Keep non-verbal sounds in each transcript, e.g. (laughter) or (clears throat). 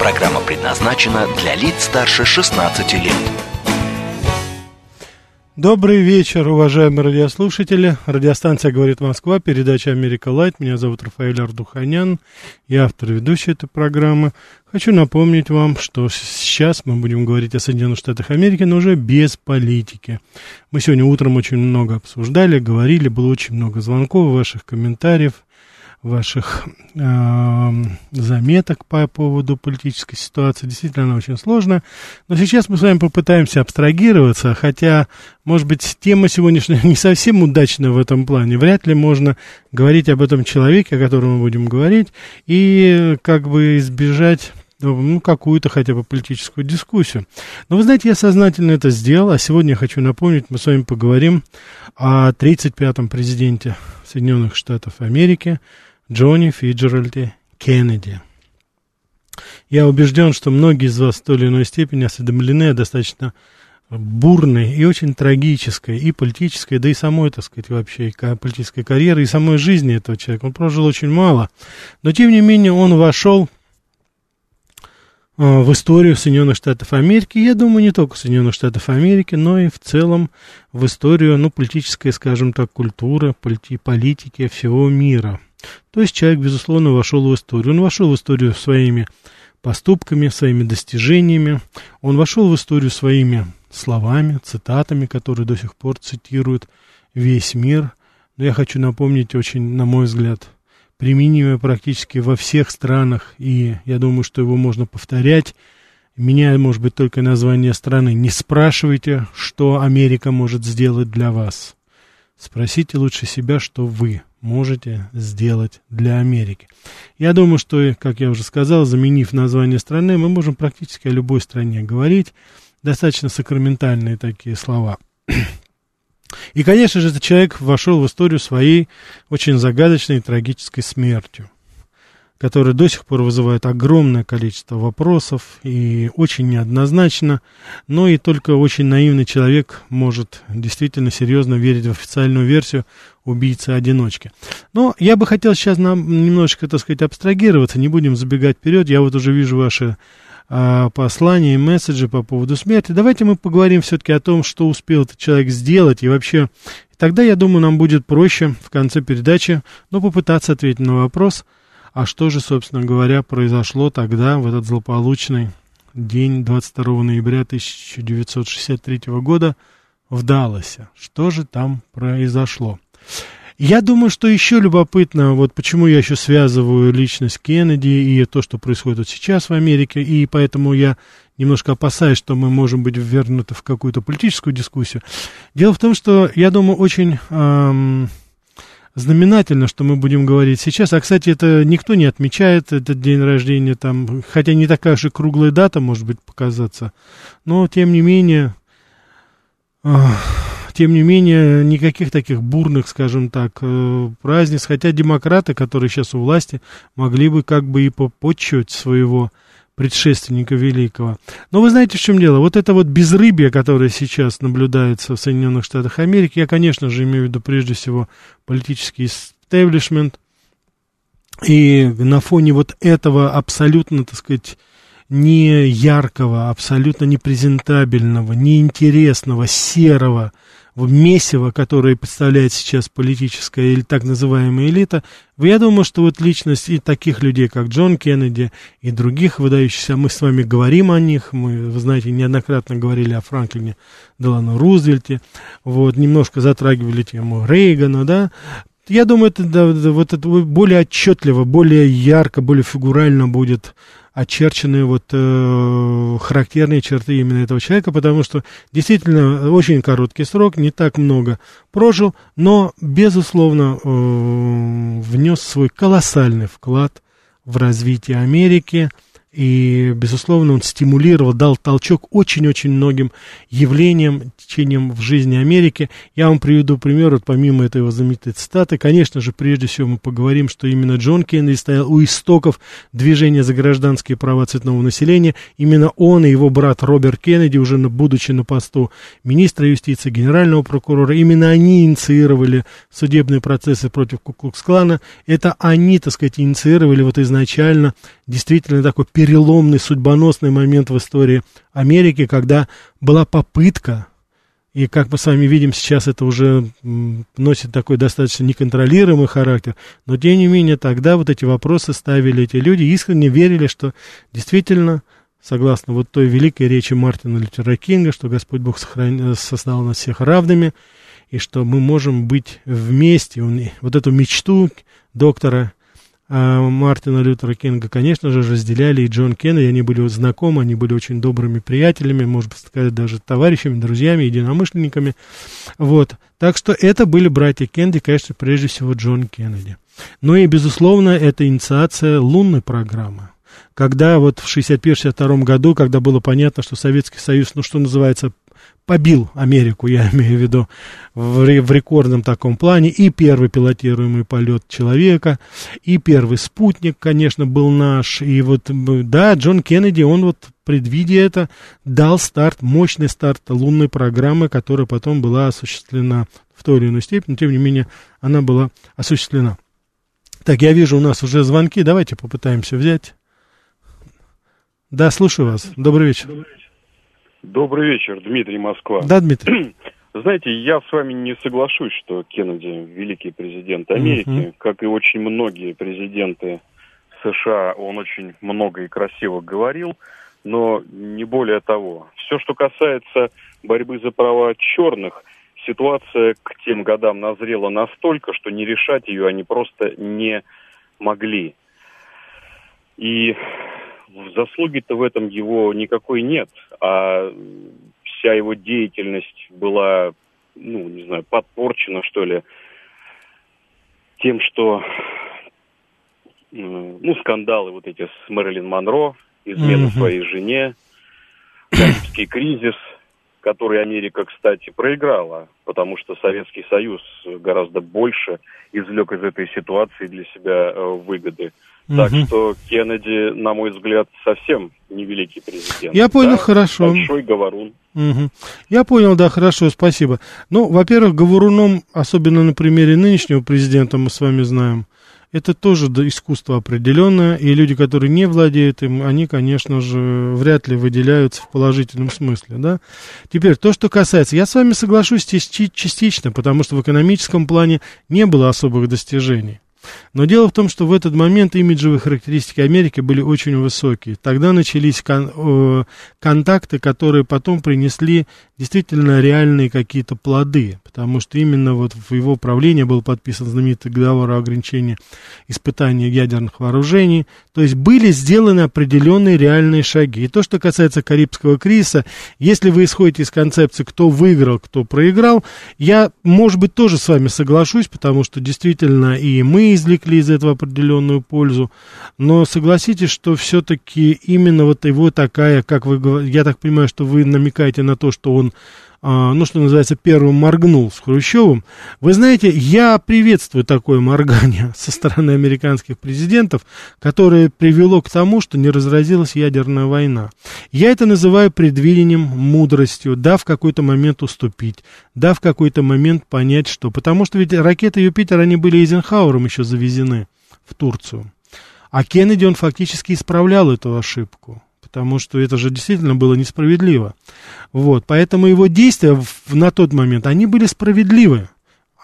Программа предназначена для лиц старше 16 лет. Добрый вечер, уважаемые радиослушатели. Радиостанция «Говорит Москва», передача «Америка Лайт». Меня зовут Рафаэль Ардуханян, я автор и ведущий этой программы. Хочу напомнить вам, что сейчас мы будем говорить о Соединенных Штатах Америки, но уже без политики. Мы сегодня утром очень много обсуждали, говорили, было очень много звонков, ваших комментариев – ваших э, заметок по поводу политической ситуации. Действительно, она очень сложная. Но сейчас мы с вами попытаемся абстрагироваться, хотя, может быть, тема сегодняшняя (laughs) не совсем удачная в этом плане. Вряд ли можно говорить об этом человеке, о котором мы будем говорить, и как бы избежать ну, какую-то хотя бы политическую дискуссию. Но вы знаете, я сознательно это сделал, а сегодня я хочу напомнить, мы с вами поговорим о 35-м президенте Соединенных Штатов Америки, Джонни Фиджеральде Кеннеди. Я убежден, что многие из вас в той или иной степени осведомлены о достаточно бурной и очень трагической и политической, да и самой, так сказать, вообще политической карьеры, и самой жизни этого человека. Он прожил очень мало, но тем не менее он вошел а, в историю Соединенных Штатов Америки. Я думаю, не только Соединенных Штатов Америки, но и в целом в историю, ну, политической, скажем так, культуры, полити, политики всего мира. То есть человек, безусловно, вошел в историю. Он вошел в историю своими поступками, своими достижениями. Он вошел в историю своими словами, цитатами, которые до сих пор цитирует весь мир. Но я хочу напомнить очень, на мой взгляд, применимое практически во всех странах, и я думаю, что его можно повторять, меняя, может быть, только название страны. Не спрашивайте, что Америка может сделать для вас. Спросите лучше себя, что вы можете сделать для Америки. Я думаю, что, как я уже сказал, заменив название страны, мы можем практически о любой стране говорить. Достаточно сакраментальные такие слова. И, конечно же, этот человек вошел в историю своей очень загадочной и трагической смертью который до сих пор вызывает огромное количество вопросов и очень неоднозначно, но и только очень наивный человек может действительно серьезно верить в официальную версию убийцы-одиночки. Но я бы хотел сейчас нам немножечко, так сказать, абстрагироваться, не будем забегать вперед, я вот уже вижу ваши а, послания и месседжи по поводу смерти. Давайте мы поговорим все-таки о том, что успел этот человек сделать, и вообще тогда, я думаю, нам будет проще в конце передачи, но попытаться ответить на вопрос – а что же, собственно говоря, произошло тогда, в этот злополучный день 22 ноября 1963 года в Далласе? Что же там произошло? Я думаю, что еще любопытно, вот почему я еще связываю личность Кеннеди и то, что происходит вот сейчас в Америке, и поэтому я немножко опасаюсь, что мы можем быть ввергнуты в какую-то политическую дискуссию. Дело в том, что я думаю, очень эм, знаменательно, что мы будем говорить сейчас. А, кстати, это никто не отмечает этот день рождения, там, хотя не такая же круглая дата, может быть, показаться. Но, тем не менее, э, тем не менее, никаких таких бурных, скажем так, э, праздниц. Хотя демократы, которые сейчас у власти, могли бы как бы и попотчевать своего предшественника великого. Но вы знаете, в чем дело? Вот это вот безрыбье, которое сейчас наблюдается в Соединенных Штатах Америки, я, конечно же, имею в виду прежде всего политический истеблишмент, и на фоне вот этого абсолютно, так сказать, не яркого, абсолютно непрезентабельного, неинтересного, серого, месиво, которое представляет сейчас политическая или так называемая элита, я думаю, что вот личность и таких людей, как Джон Кеннеди, и других выдающихся, мы с вами говорим о них, мы, вы знаете, неоднократно говорили о Франклине Делану Рузвельте, вот, немножко затрагивали тему Рейгана, да, я думаю, это, да, вот это более отчетливо, более ярко, более фигурально будет очерчены вот э, характерные черты именно этого человека, потому что действительно очень короткий срок, не так много прожил, но безусловно э, внес свой колоссальный вклад в развитие Америки, И, безусловно, он стимулировал, дал толчок очень-очень многим явлениям, течениям в жизни Америки. Я вам приведу пример, вот помимо этой его знаменитой цитаты. Конечно же, прежде всего мы поговорим, что именно Джон Кеннеди стоял у истоков движения за гражданские права цветного населения. Именно он и его брат Роберт Кеннеди, уже будучи на посту министра юстиции, генерального прокурора, именно они инициировали судебные процессы против Куклукс-клана. Это они, так сказать, инициировали вот изначально действительно такой переломный, судьбоносный момент в истории Америки, когда была попытка, и как мы с вами видим, сейчас это уже носит такой достаточно неконтролируемый характер, но тем не менее тогда вот эти вопросы ставили эти люди, искренне верили, что действительно, согласно вот той великой речи Мартина Лютера Кинга, что Господь Бог сохран... создал нас всех равными, и что мы можем быть вместе. Вот эту мечту доктора Мартина Лютера Кинга, конечно же, разделяли и Джон Кеннеди, они были знакомы, они были очень добрыми приятелями, можно сказать, даже товарищами, друзьями, единомышленниками, вот. Так что это были братья Кеннеди, конечно, прежде всего Джон Кеннеди. Ну и, безусловно, это инициация лунной программы. Когда вот в 61-62 году, когда было понятно, что Советский Союз, ну что называется, побил Америку, я (laughs) имею в виду, в, в рекордном таком плане. И первый пилотируемый полет человека, и первый спутник, конечно, был наш. И вот, да, Джон Кеннеди, он вот, предвидя это, дал старт, мощный старт лунной программы, которая потом была осуществлена в той или иной степени, но, тем не менее, она была осуществлена. Так, я вижу, у нас уже звонки, давайте попытаемся взять. Да, слушаю вас. Добрый вечер. Добрый вечер. Добрый вечер, Дмитрий Москва. Да, Дмитрий. (clears throat) Знаете, я с вами не соглашусь, что Кеннеди великий президент Америки, mm-hmm. как и очень многие президенты США, он очень много и красиво говорил, но не более того. Все, что касается борьбы за права черных, ситуация к тем годам назрела настолько, что не решать ее они просто не могли. И заслуги-то в этом его никакой нет, а вся его деятельность была, ну, не знаю, подпорчена, что ли, тем, что, ну, скандалы вот эти с Мэрилин Монро, измена mm-hmm. своей жене, Карибский кризис, который Америка, кстати, проиграла, потому что Советский Союз гораздо больше извлек из этой ситуации для себя э, выгоды. Так угу. что Кеннеди, на мой взгляд, совсем невеликий президент. Я понял, да, хорошо. Большой говорун. Угу. Я понял, да, хорошо, спасибо. Ну, во-первых, говоруном, особенно на примере нынешнего президента, мы с вами знаем, это тоже искусство определенное, и люди, которые не владеют им, они, конечно же, вряд ли выделяются в положительном смысле, да. Теперь, то, что касается, я с вами соглашусь частично, потому что в экономическом плане не было особых достижений. Но дело в том, что в этот момент имиджевые характеристики Америки были очень высокие. Тогда начались кон, э, контакты, которые потом принесли действительно реальные какие-то плоды, потому что именно вот в его правлении был подписан знаменитый договор о ограничении испытания ядерных вооружений. То есть были сделаны определенные реальные шаги. И то, что касается Карибского кризиса, если вы исходите из концепции, кто выиграл, кто проиграл, я, может быть, тоже с вами соглашусь, потому что действительно и мы извлекли из этого определенную пользу. Но согласитесь, что все-таки именно вот его такая, как вы я так понимаю, что вы намекаете на то, что он ну, что называется, первым моргнул с Хрущевым. Вы знаете, я приветствую такое моргание (laughs) со стороны американских президентов, которое привело к тому, что не разразилась ядерная война. Я это называю предвидением, мудростью, да, в какой-то момент уступить, да, в какой-то момент понять, что... Потому что ведь ракеты Юпитер, они были Эйзенхауэром еще завезены в Турцию. А Кеннеди, он фактически исправлял эту ошибку потому что это же действительно было несправедливо. Вот, поэтому его действия в, на тот момент, они были справедливы.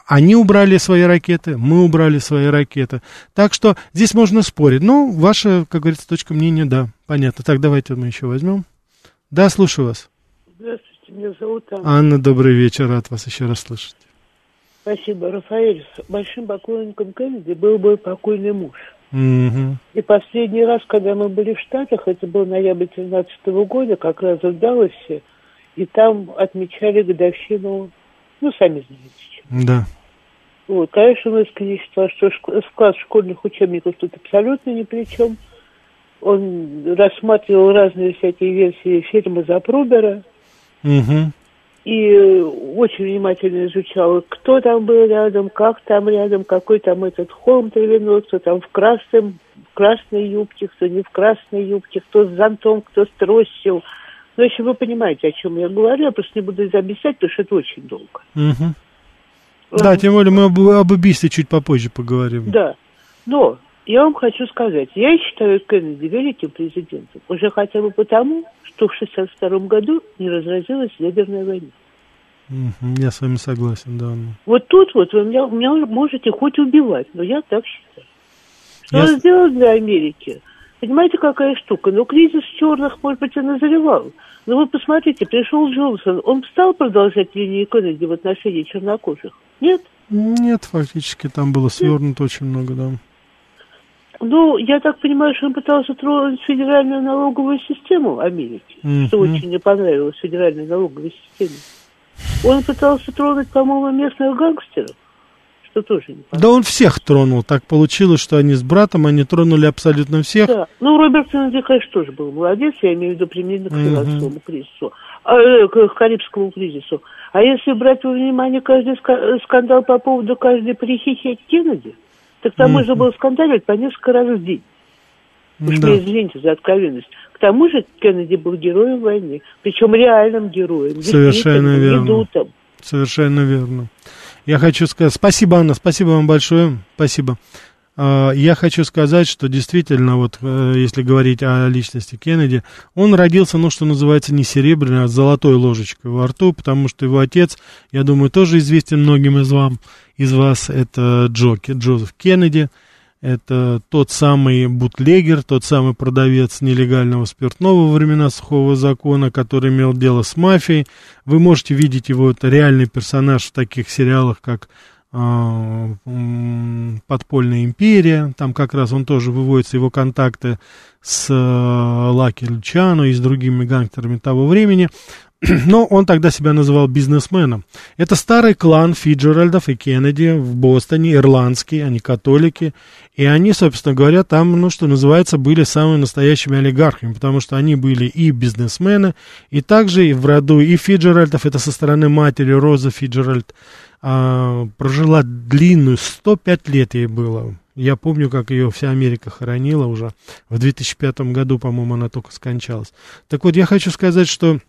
Они убрали свои ракеты, мы убрали свои ракеты. Так что здесь можно спорить. Ну, ваша, как говорится, точка мнения, да, понятно. Так, давайте мы еще возьмем. Да, слушаю вас. Здравствуйте, меня зовут Анна. Анна, добрый вечер, рад вас еще раз слышать. Спасибо, Рафаэль. С большим поклонником Кеннеди был бы покойный муж. Угу. И последний раз, когда мы были в Штатах, это был ноябрь 2013 года, как раз в Далласе, и там отмечали годовщину, ну, сами знаете. Да. Вот, конечно, мы искренне считали, что склад школьных учебников тут абсолютно ни при чем. он рассматривал разные всякие версии фильма Запрубера. Угу. И очень внимательно изучал, кто там был рядом, как там рядом, какой там этот холм травяной, кто там в красном, в красной юбке, кто не в красной юбке, кто с зонтом, кто с тростью. Ну, если вы понимаете, о чем я говорю, я просто не буду это объяснять, потому что это очень долго. Угу. Да, тем более мы об, об убийстве чуть попозже поговорим. Да. Но я вам хочу сказать, я считаю Кеннеди великим президентом уже хотя бы потому, что в 1962 году не разразилась ядерная война. Я с вами согласен, да. Вот тут вот вы меня, меня можете хоть убивать, но я так считаю. Что я... он сделал для Америки? Понимаете, какая штука? Ну, кризис черных, может быть, и назревал. Но вы посмотрите, пришел Джонсон, он стал продолжать линию Кеннеди в отношении чернокожих? Нет? Нет, фактически там было свернуто Нет. очень много, да. Ну, я так понимаю, что он пытался тронуть федеральную налоговую систему Америки, mm-hmm. что очень не понравилось федеральной налоговой системе. Он пытался тронуть, по-моему, местных гангстеров, что тоже не понравилось. Да он всех тронул. Так получилось, что они с братом, они тронули абсолютно всех. Да. Ну, Роберт Кеннеди, конечно, тоже был молодец, я имею в виду применительно к финансовому mm-hmm. кризису, а, э, к Карибскому кризису. А если брать во внимание каждый скандал по поводу каждой прихихи Кеннеди, так там mm-hmm. можно было скандалить по несколько раз в день. Уж да. мне извините за откровенность. К тому же Кеннеди был героем войны, причем реальным героем. Совершенно верно. Недутом. Совершенно верно. Я хочу сказать, спасибо, Анна, спасибо вам большое, спасибо. А, я хочу сказать, что действительно, вот э, если говорить о личности Кеннеди, он родился, ну, что называется, не серебряной, а золотой ложечкой во рту, потому что его отец, я думаю, тоже известен многим из, вам, из вас, это Джоки, Джозеф Кеннеди, это тот самый бутлегер, тот самый продавец нелегального спиртного во времена сухого закона, который имел дело с мафией. Вы можете видеть его, это реальный персонаж в таких сериалах, как подпольная империя, там как раз он тоже выводится, его контакты с э, Лаки Лючано и с другими гангстерами того времени, (clears throat) но он тогда себя называл бизнесменом. Это старый клан Фиджеральдов и Кеннеди в Бостоне, ирландские, они католики, и они, собственно говоря, там, ну, что называется, были самыми настоящими олигархами, потому что они были и бизнесмены, и также и в роду и Фиджеральдов, это со стороны матери Роза Фиджеральд, а, прожила длинную, 105 лет ей было. Я помню, как ее вся Америка хоронила уже. В 2005 году, по-моему, она только скончалась. Так вот, я хочу сказать, что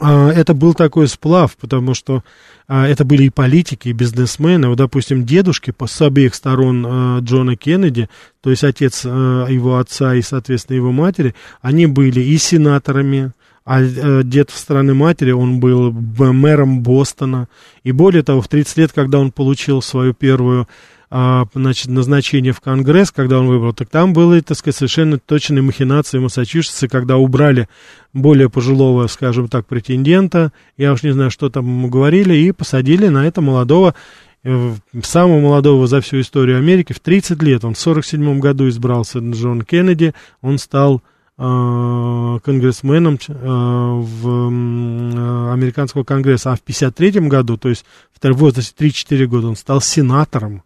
а, это был такой сплав, потому что а, это были и политики, и бизнесмены. Вот, допустим, дедушки по, с обеих сторон а, Джона Кеннеди, то есть отец а, его отца и, соответственно, его матери, они были и сенаторами, а э, дед в стороны матери, он был мэром Бостона. И более того, в 30 лет, когда он получил свою первую а, значит, назначение в Конгресс, когда он выбрал, так там было, так сказать, совершенно точные махинации в Массачусетсе, когда убрали более пожилого, скажем так, претендента, я уж не знаю, что там ему говорили, и посадили на это молодого, э, самого молодого за всю историю Америки, в 30 лет, он в 47 году избрался Джон Кеннеди, он стал конгрессменом э, в э, американского конгресса, а в 53 году, то есть в возрасте 3-4 года, он стал сенатором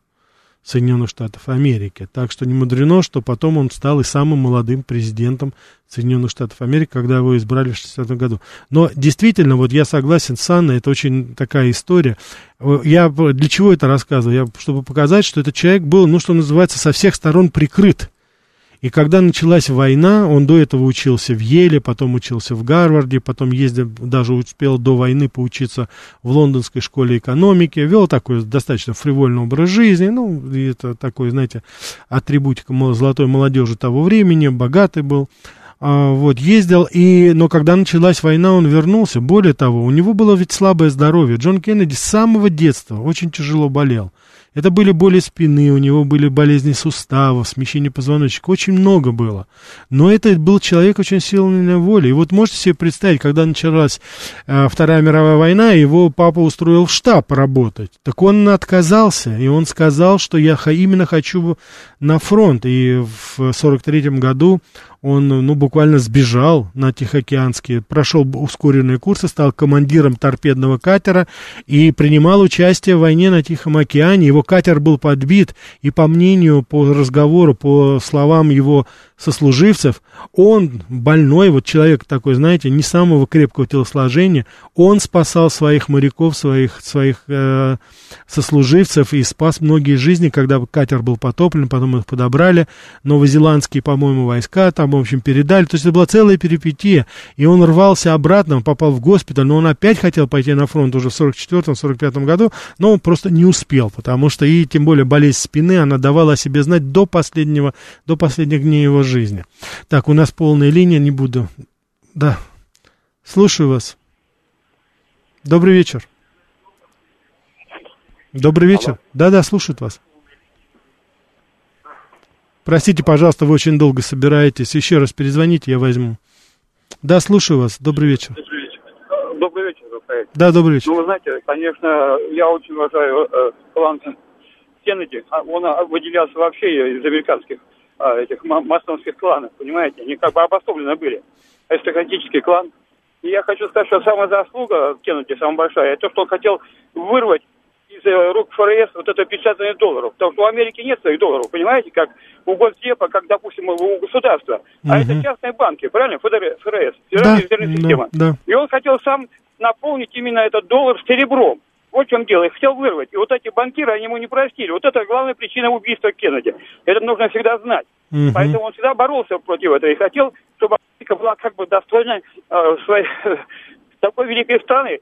Соединенных Штатов Америки. Так что не мудрено, что потом он стал и самым молодым президентом Соединенных Штатов Америки, когда его избрали в 60 году. Но действительно, вот я согласен с Анной, это очень такая история. Я для чего это рассказываю? Я, чтобы показать, что этот человек был, ну, что называется, со всех сторон прикрыт. И когда началась война, он до этого учился в Еле, потом учился в Гарварде, потом ездил, даже успел до войны поучиться в лондонской школе экономики, вел такой достаточно фривольный образ жизни, ну, это такой, знаете, атрибутика золотой молодежи того времени, богатый был. А, вот, ездил, и, но когда началась война, он вернулся. Более того, у него было ведь слабое здоровье. Джон Кеннеди с самого детства очень тяжело болел. Это были боли спины, у него были болезни суставов, смещение позвоночника, очень много было. Но это был человек очень сильной воли. И вот можете себе представить, когда началась э, Вторая мировая война, его папа устроил в штаб работать. Так он отказался, и он сказал, что я именно хочу на фронт. И в 43 году он, ну, буквально сбежал на Тихоокеанский, прошел ускоренные курсы, стал командиром торпедного катера и принимал участие в войне на Тихом океане. Его катер был подбит, и по мнению, по разговору, по словам его сослуживцев, он больной, вот человек такой, знаете, не самого крепкого телосложения, он спасал своих моряков, своих, своих э, сослуживцев и спас многие жизни, когда катер был потоплен, потом их подобрали, новозеландские, по-моему, войска там, в общем, передали, то есть это была целая перипетия, и он рвался обратно, он попал в госпиталь, но он опять хотел пойти на фронт уже в 44-45 году, но он просто не успел, потому что и тем более болезнь спины, она давала о себе знать до последнего, до последних дней его жизни. Так, у нас полная линия, не буду. Да, слушаю вас. Добрый вечер. Добрый вечер. Да-да, слушают вас. Простите, пожалуйста, вы очень долго собираетесь. Еще раз перезвоните, я возьму. Да, слушаю вас. Добрый вечер. Добрый вечер, Рафаэль. Да, добрый вечер. Ну, вы знаете, конечно, я очень уважаю э, клан Кеннеди. А Он а, выделялся вообще из американских а, этих масонских кланов, понимаете? Они как бы обособлены были. Аристократический клан. И я хочу сказать, что самая заслуга Кеннеди, самая большая, это то, что он хотел вырвать из э, рук ФРС вот это печатание долларов. Потому что у Америки нет своих долларов, понимаете, как у Госдепа, как, допустим, у государства. А Мгм. это частные банки, правильно? ФРС, Да, Федеральная система. да, да. И он хотел сам наполнить именно этот доллар серебром. Вот в чем дело. И хотел вырвать. И вот эти банкиры, они ему не простили. Вот это главная причина убийства Кеннеди. Это нужно всегда знать. Мгм. Поэтому он всегда боролся против этого и хотел, чтобы Америка была как бы достойна э, своей (laughs) такой великой страны,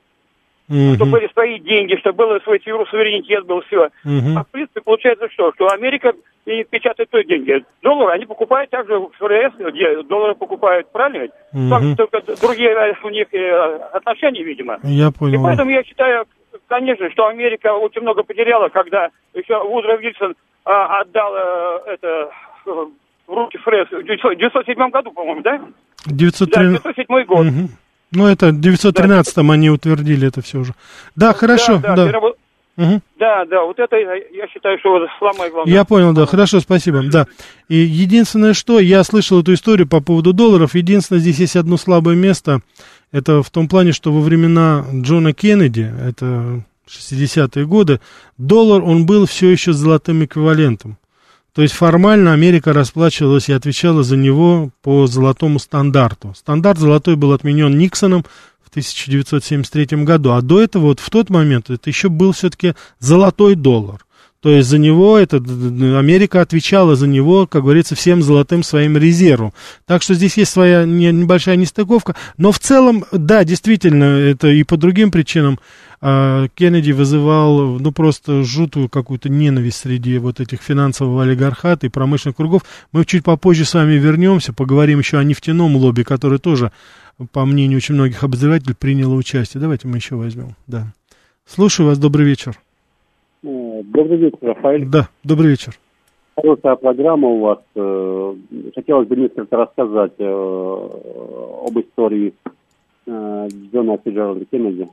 Мгм. чтобы были свои деньги, чтобы был свой су- суверенитет, был все. Мгм. А в принципе получается что? Что Америка и печатает той деньги. Доллары они покупают также в ФРС, где доллары покупают, правильно ведь? Мгм. Там только другие э, у них э, отношения, видимо. Я И понял. поэтому я считаю, конечно, что Америка очень много потеряла, когда еще Вудро Вильсон а, отдал э, это э, в руки ФРС в 1907 году, по-моему, да? Да, 913... 1907 год. Мгм. Ну, это в 913-м они утвердили это все уже. Да, хорошо, да. да. Да, переработ- Мгм. да, да, вот это я я считаю, что вот самое главное. Я понял, да, хорошо, спасибо, да. И единственное, что я слышал эту историю по поводу долларов, единственное, здесь есть одно слабое место, это в том плане, что во времена Джона Кеннеди, это 60-е годы, доллар, он был все еще золотым эквивалентом. То есть формально Америка расплачивалась и отвечала за него по золотому стандарту. Стандарт золотой был отменен Никсоном в 1973 году, а до этого вот в тот момент это еще был все-таки золотой доллар. То есть за него это, Америка отвечала за него, как говорится, всем золотым своим резервом. Так что здесь есть своя не- небольшая нестыковка. Но в целом, да, действительно, это и по другим причинам а, Кеннеди вызывал, ну, просто жуткую какую-то ненависть среди вот этих финансового олигархата и промышленных кругов. Мы чуть попозже с вами вернемся, поговорим еще о нефтяном лобби, который тоже, по мнению очень многих обозревателей, приняло участие. Давайте мы еще возьмем, да. Слушаю вас, добрый вечер. Добрый вечер, Рафаэль. Да, добрый вечер. Хорошая программа у вас. Э, Хотелось бы несколько рассказать э, об истории э, Джона Фиджеральда Кеннеди.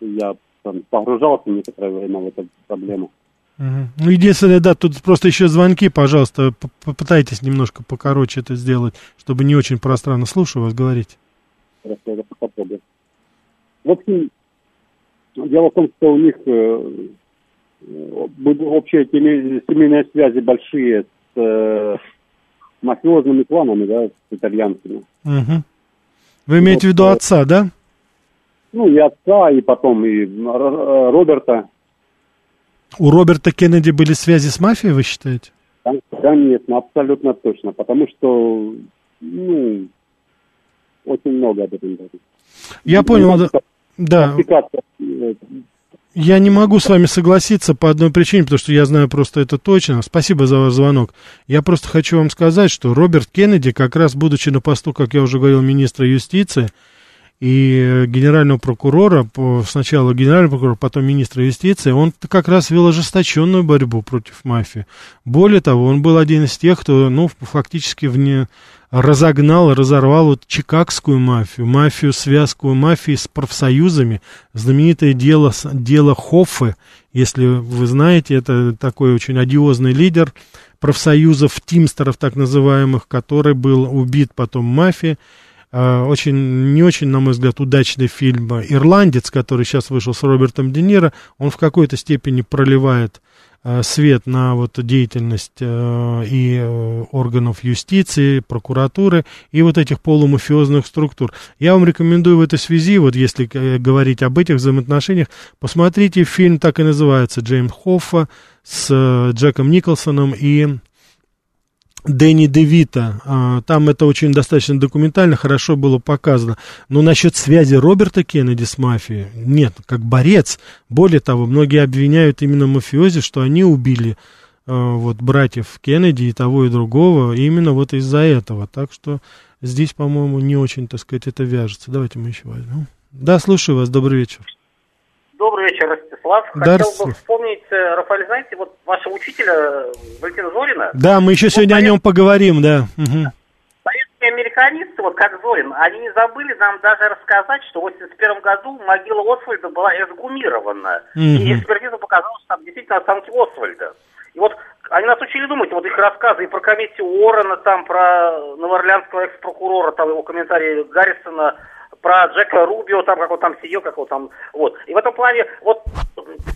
Я там, погружался некоторое время в эту проблему. Ну, единственное, да, тут просто еще звонки, пожалуйста, попытайтесь немножко покороче это сделать, чтобы не очень пространно. Слушаю вас, говорите. Просто это попробую. В общем, дело в том, что у них общие семейные связи большие с э, мафиозными кланами, да, с итальянцами. Мгм. Вы имеете в виду Вот, э, отца, да? Ну, и отца, и потом и Р- Роберта. У Роберта Кеннеди были связи с мафией, вы считаете? Кон- Конечно, абсолютно точно. Потому что, ну, очень много об этом говорит. Я понял, да. Да, э, я не могу с вами согласиться по одной причине, потому что я знаю просто это точно. Спасибо за ваш звонок. Я просто хочу вам сказать, что Роберт Кеннеди, как раз будучи на посту, как я уже говорил, министра юстиции и э, генерального прокурора, сначала генерального прокурора, потом министра юстиции, он как раз вел ожесточенную борьбу против мафии. Более того, он был один из тех, кто, ну, фактически вне, разогнал, разорвал вот чикагскую мафию, мафию, связку мафии с профсоюзами, знаменитое дело, дело Хоффе, если вы знаете, это такой очень одиозный лидер профсоюзов, тимстеров так называемых, который был убит потом мафией, очень, не очень, на мой взгляд, удачный фильм «Ирландец», который сейчас вышел с Робертом Де Ниро, он в какой-то степени проливает Э, свет на вот деятельность э, и э, органов юстиции, прокуратуры и вот этих полумафиозных структур. Я вам рекомендую в этой связи, вот если говорить об этих взаимоотношениях, посмотрите фильм, так и называется, Джеймс Хоффа с Джеком Николсоном и Дэнни Девита. Там это очень достаточно документально, хорошо было показано. Но насчет связи Роберта Кеннеди с мафией, нет, как борец. Более того, многие обвиняют именно мафиози, что они убили а, вот братьев Кеннеди и того и другого именно вот из-за этого. Так что здесь, по-моему, не очень, так сказать, это вяжется. Давайте мы еще возьмем. Да, слушаю вас, добрый вечер. Добрый вечер, Да, Хотел бы вспомнить, э, Рафаэль, знаете, вот вашего учителя э, Валентина Зорина. Да, мы еще сегодня совет... о нем поговорим, да. Угу. Советские американисты, вот как Зорин, они не забыли нам даже рассказать, что в 1981 году могила Освальда была эксгумирована. Угу. И экспертиза показала, что там действительно останки Освальда. И вот они нас учили думать, вот их рассказы и про комиссию Уоррена, там, про новоорлеанского экс-прокурора, там его комментарии Гаррисона, про Джека Рубио, там, как он там сидел, как он там, вот. И в этом плане, вот,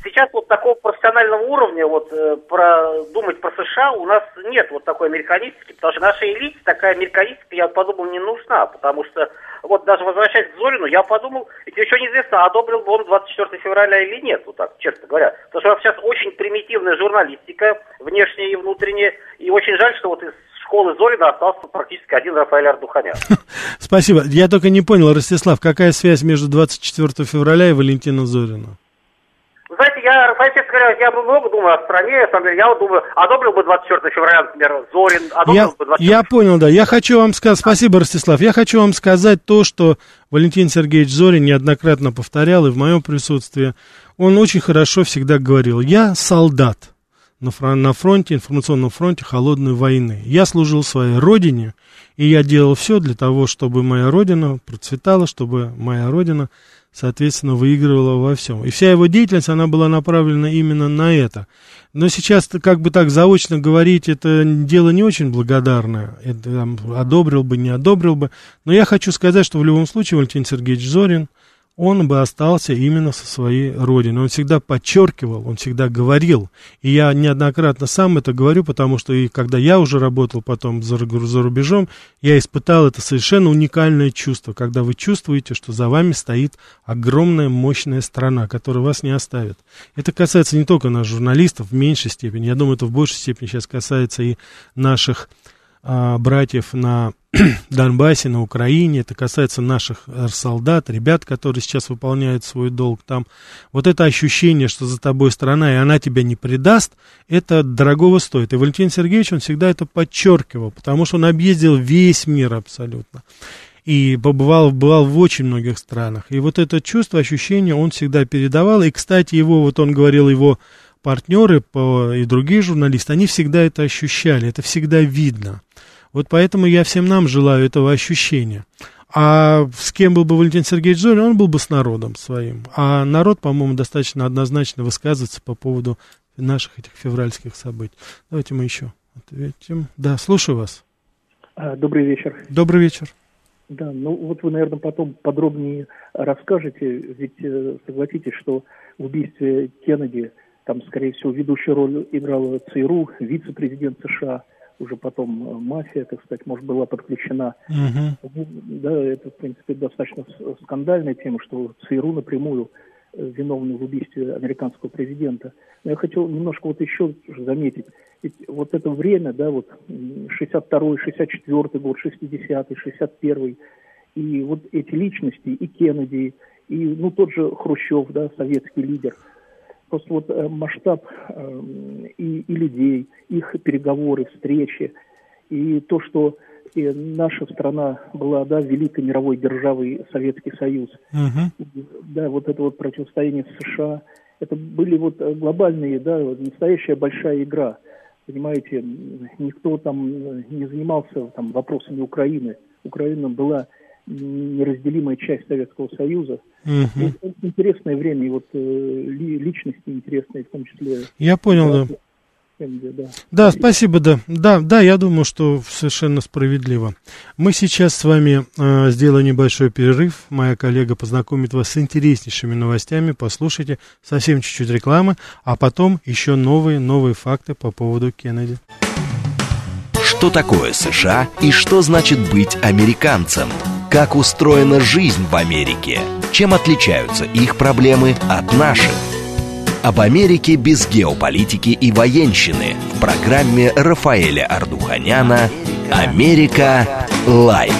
сейчас вот такого профессионального уровня, вот, э, про, думать про США у нас нет вот такой американистики, потому что нашей элите такая американистика, я подумал, не нужна, потому что, вот, даже возвращаясь к Зорину, я подумал, ведь еще неизвестно, одобрил бы он 24 февраля или нет, вот так, честно говоря. Потому что у нас сейчас очень примитивная журналистика, внешняя и внутренняя, и очень жаль, что вот из школы Зорина остался практически один Рафаэль Ардуханян. (laughs) Спасибо. Я только не понял, Ростислав, какая связь между 24 февраля и Валентином Зориным? Знаете, я, честно говоря, я много думаю о стране, я вот думаю, одобрил бы 24 февраля, например, Зорин, одобрил я, бы 24 Я понял, да. Я хочу вам сказать, спасибо, Ростислав, я хочу вам сказать то, что Валентин Сергеевич Зорин неоднократно повторял, и в моем присутствии, он очень хорошо всегда говорил, я солдат, на, фронт, на фронте, информационном фронте холодной войны. Я служил своей родине, и я делал все для того, чтобы моя родина процветала, чтобы моя родина, соответственно, выигрывала во всем. И вся его деятельность, она была направлена именно на это. Но сейчас, как бы так заочно говорить, это дело не очень благодарное. Это, там, одобрил бы, не одобрил бы. Но я хочу сказать, что в любом случае Валентин Сергеевич Зорин – он бы остался именно со своей родиной. Он всегда подчеркивал, он всегда говорил. И я неоднократно сам это говорю, потому что и когда я уже работал потом за, за рубежом, я испытал это совершенно уникальное чувство, когда вы чувствуете, что за вами стоит огромная мощная страна, которая вас не оставит. Это касается не только нас, журналистов, в меньшей степени. Я думаю, это в большей степени сейчас касается и наших а, братьев на (clears throat) Донбассе, на Украине, это касается наших э, солдат, ребят, которые сейчас выполняют свой долг там. Вот это ощущение, что за тобой страна, и она тебя не предаст, это дорогого стоит. И Валентин Сергеевич, он всегда это подчеркивал, потому что он объездил весь мир абсолютно. И побывал, бывал в очень многих странах. И вот это чувство, ощущение он всегда передавал. И, кстати, его, вот он говорил, его партнеры по, и другие журналисты, они всегда это ощущали, это всегда видно. Вот поэтому я всем нам желаю этого ощущения. А с кем был бы Валентин Сергеевич Зорин, он был бы с народом своим. А народ, по-моему, достаточно однозначно высказывается по поводу наших этих февральских событий. Давайте мы еще ответим. Да, слушаю вас. А, добрый вечер. Добрый вечер. Да, ну вот вы, наверное, потом подробнее расскажете, ведь э, согласитесь, что в убийстве Кеннеди там, скорее всего, ведущую роль играла ЦРУ, вице-президент США, уже потом э, мафия, так сказать, может, была подключена. Uh-huh. Да, это, в принципе, достаточно скандальная тема, что ЦРУ напрямую э, виновны в убийстве американского президента. Но я хотел немножко вот еще заметить, ведь вот это время, да, вот 62-й, 64-й год, 60-й, 61-й, и вот эти личности, и Кеннеди, и, ну, тот же Хрущев, да, советский лидер – Просто вот э, масштаб э, и, и людей, их переговоры, встречи, и то, что и наша страна была, да, великой мировой державой Советский Союз. Uh-huh. Да, вот это вот противостояние с США, это были вот э, глобальные, да, настоящая большая игра. Понимаете, никто там не занимался там вопросами Украины. Украина была неразделимая часть Советского Союза. Угу. интересное время, и вот э, личности интересные в том числе. Я понял, да. Кеннеди, да. Да, спасибо, да. Да, да, я думаю, что совершенно справедливо. Мы сейчас с вами э, сделаем небольшой перерыв. Моя коллега познакомит вас с интереснейшими новостями. Послушайте совсем чуть-чуть рекламы, а потом еще новые, новые факты по поводу Кеннеди. Что такое США и что значит быть американцем? Как устроена жизнь в Америке? Чем отличаются их проблемы от наших? об Америке без геополитики и военщины в программе Рафаэля Ардуханяна «Америка. Light».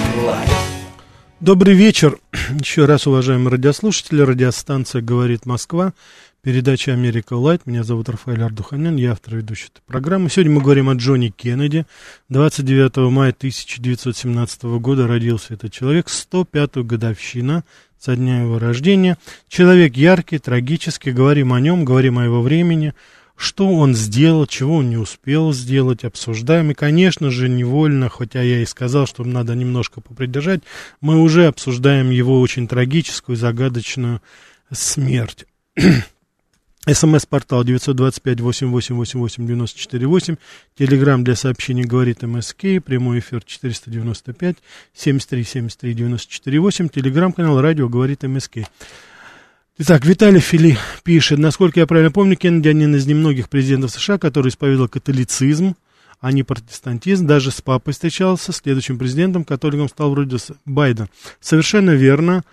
Добрый вечер. Еще раз, уважаемые радиослушатели. Радиостанция «Говорит Москва». Передача «Америка Light». Меня зовут Рафаэль Ардуханян, я автор ведущий этой программы. Сегодня мы говорим о Джоне Кеннеди. 29 мая 1917 года родился этот человек, 105-ю годовщина со дня его рождения. Человек яркий, трагический, говорим о нем, говорим о его времени, что он сделал, чего он не успел сделать, обсуждаем. И, конечно же, невольно, хотя я и сказал, что надо немножко попридержать, мы уже обсуждаем его очень трагическую, загадочную смерть. (clears throat) СМС-портал 925-8888-94-8. Телеграмм для сообщений говорит МСК. Прямой эфир 495-73-73-94-8. Телеграмм-канал радио говорит МСК. Итак, Виталий Фили пишет, насколько я правильно помню, Кеннеди один из немногих президентов США, который исповедовал католицизм, а не протестантизм. Даже с папой встречался, следующим президентом, католиком стал вроде Байден. Совершенно верно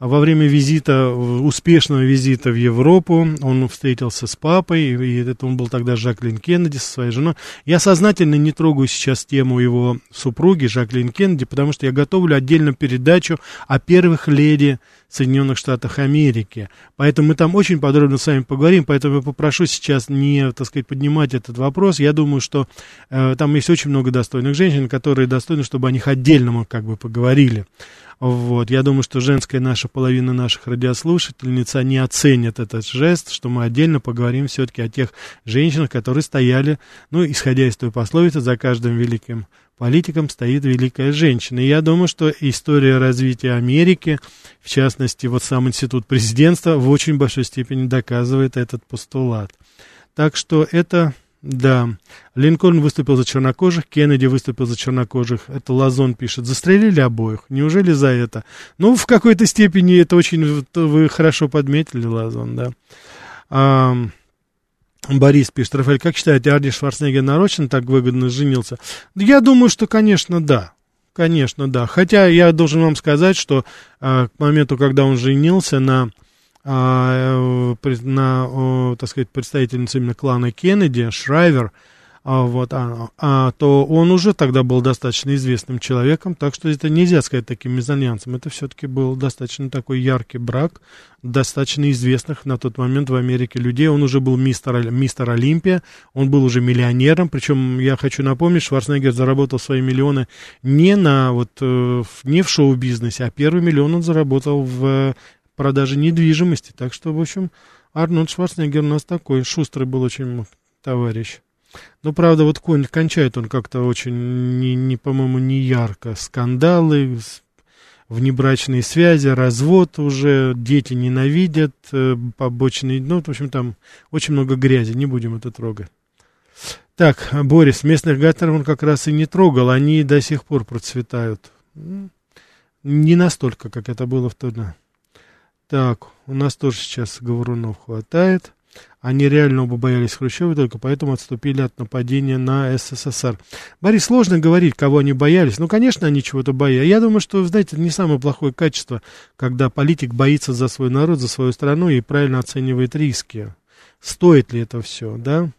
во время визита, успешного визита в Европу, он встретился с папой, и это он был тогда Жаклин Кеннеди со своей женой. Я сознательно не трогаю сейчас тему его супруги Жаклин Кеннеди, потому что я готовлю отдельно передачу о первых леди Соединенных Штатах Америки. Поэтому мы там очень подробно с вами поговорим, поэтому я попрошу сейчас не, так сказать, поднимать этот вопрос. Я думаю, что э, там есть очень много достойных женщин, которые достойны, чтобы о них отдельно мы как бы поговорили. Вот. Я думаю, что женская наша половина наших радиослушательниц, они оценят этот жест, что мы отдельно поговорим все-таки о тех женщинах, которые стояли, ну, исходя из той пословицы, за каждым великим политиком стоит великая женщина. И я думаю, что история развития Америки, в частности, вот сам институт президентства, в очень большой степени доказывает этот постулат. Так что это да. Линкольн выступил за чернокожих, Кеннеди выступил за чернокожих. Это Лазон пишет. Застрелили обоих. Неужели за это? Ну, в какой-то степени это очень... Вы хорошо подметили, Лазон, да. А, Борис пишет. Рафаэль, как считаете, Арни Шварценеггер нарочно так выгодно женился? Я думаю, что, конечно, да. Конечно, да. Хотя я должен вам сказать, что а, к моменту, когда он женился на на, так сказать, представительницу именно клана Кеннеди, Шрайвер, а, вот, а, а, то он уже тогда был достаточно известным человеком, так что это нельзя сказать таким мезальянсом. Это все-таки был достаточно такой яркий брак, достаточно известных на тот момент в Америке людей. Он уже был мистер, мистер Олимпия, он был уже миллионером, причем я хочу напомнить, Шварценеггер заработал свои миллионы не, на, вот, э, не в шоу-бизнесе, а первый миллион он заработал в продажи недвижимости. Так что, в общем, Арнольд Шварценеггер у нас такой шустрый был очень товарищ. Но, правда, вот кончает он как-то очень, не, не, по-моему, не ярко. Скандалы, внебрачные связи, развод уже, дети ненавидят, э, побочные, ну, в общем, там очень много грязи, не будем это трогать. Так, Борис, местных гаттеров он как раз и не трогал, они до сих пор процветают. Не настолько, как это было в тот день. Так, у нас тоже сейчас говорунов хватает. Они реально оба боялись Хрущева, только поэтому отступили от нападения на СССР. Борис, сложно говорить, кого они боялись. Ну, конечно, они чего-то боялись. Я думаю, что, знаете, это не самое плохое качество, когда политик боится за свой народ, за свою страну и правильно оценивает риски. Стоит ли это все, да?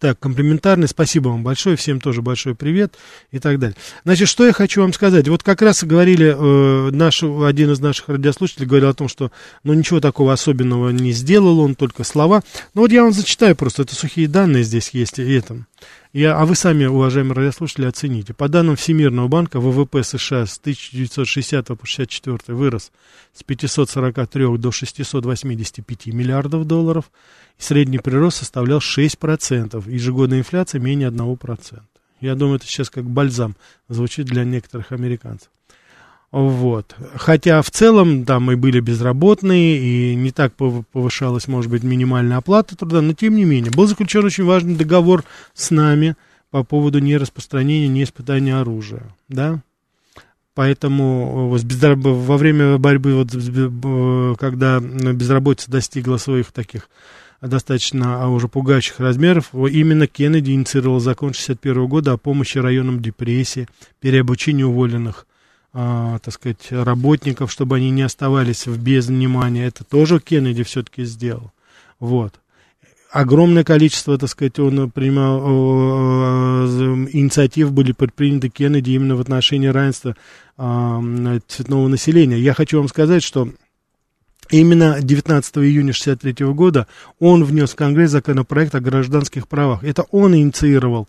Так, комплиментарный, спасибо вам большое, всем тоже большой привет и так далее. Значит, что я хочу вам сказать. Вот как раз говорили, э, наш, один из наших радиослушателей говорил о том, что ну ничего такого особенного не сделал он, только слова. Ну вот я вам зачитаю просто, это сухие данные здесь есть и этом. Я, а вы сами, уважаемые радиослушатели, оцените. По данным Всемирного банка, ВВП США с 1960 по 1964 вырос с 543 до 685 миллиардов долларов. Средний прирост составлял 6%, ежегодная инфляция менее 1%. Я думаю, это сейчас как бальзам звучит для некоторых американцев. Вот. Хотя в целом там и были безработные, и не так повышалась, может быть, минимальная оплата труда, но тем не менее. Был заключен очень важный договор с нами по поводу нераспространения, неиспытания оружия. Да? Поэтому э, во время борьбы, вот, когда безработица достигла своих таких достаточно а уже пугающих размеров, именно Кеннеди инициировал закон 61 года о помощи районам депрессии, переобучении уволенных а, так сказать, работников, чтобы они не оставались без внимания. Это тоже Кеннеди все-таки сделал. Вот. Огромное количество, так сказать, он принимал, инициатив были предприняты Кеннеди именно в отношении равенства а, цветного населения. Я хочу вам сказать, что Именно 19 июня 1963 года он внес в Конгресс законопроект о гражданских правах. Это он инициировал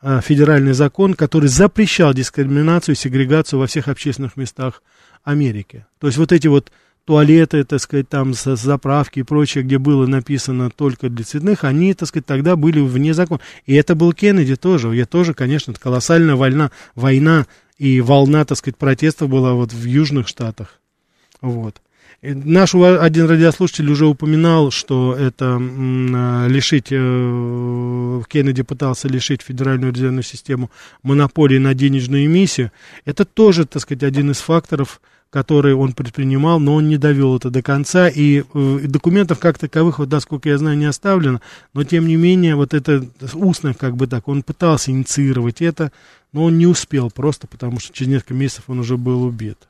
Э, федеральный закон, который запрещал дискриминацию и сегрегацию во всех общественных местах Америки. То есть вот эти вот туалеты, так сказать, там заправки и прочее, где было написано только для цветных, они, так сказать, тогда были вне закона. И это был Кеннеди тоже. Я тоже, конечно, колоссальная война, война и волна, так сказать, протестов была вот в южных штатах. Вот. Наш один радиослушатель уже упоминал, что это а, лишить, э, Кеннеди пытался лишить Федеральную резервную систему монополии на денежную эмиссию. Это тоже, так сказать, один из факторов, который он предпринимал, но он не довел это до конца, и э, документов как таковых, вот насколько я знаю, не оставлено, но тем не менее, вот это устно, как бы так, он пытался инициировать это, но он не успел просто, потому что через несколько месяцев он уже был убит.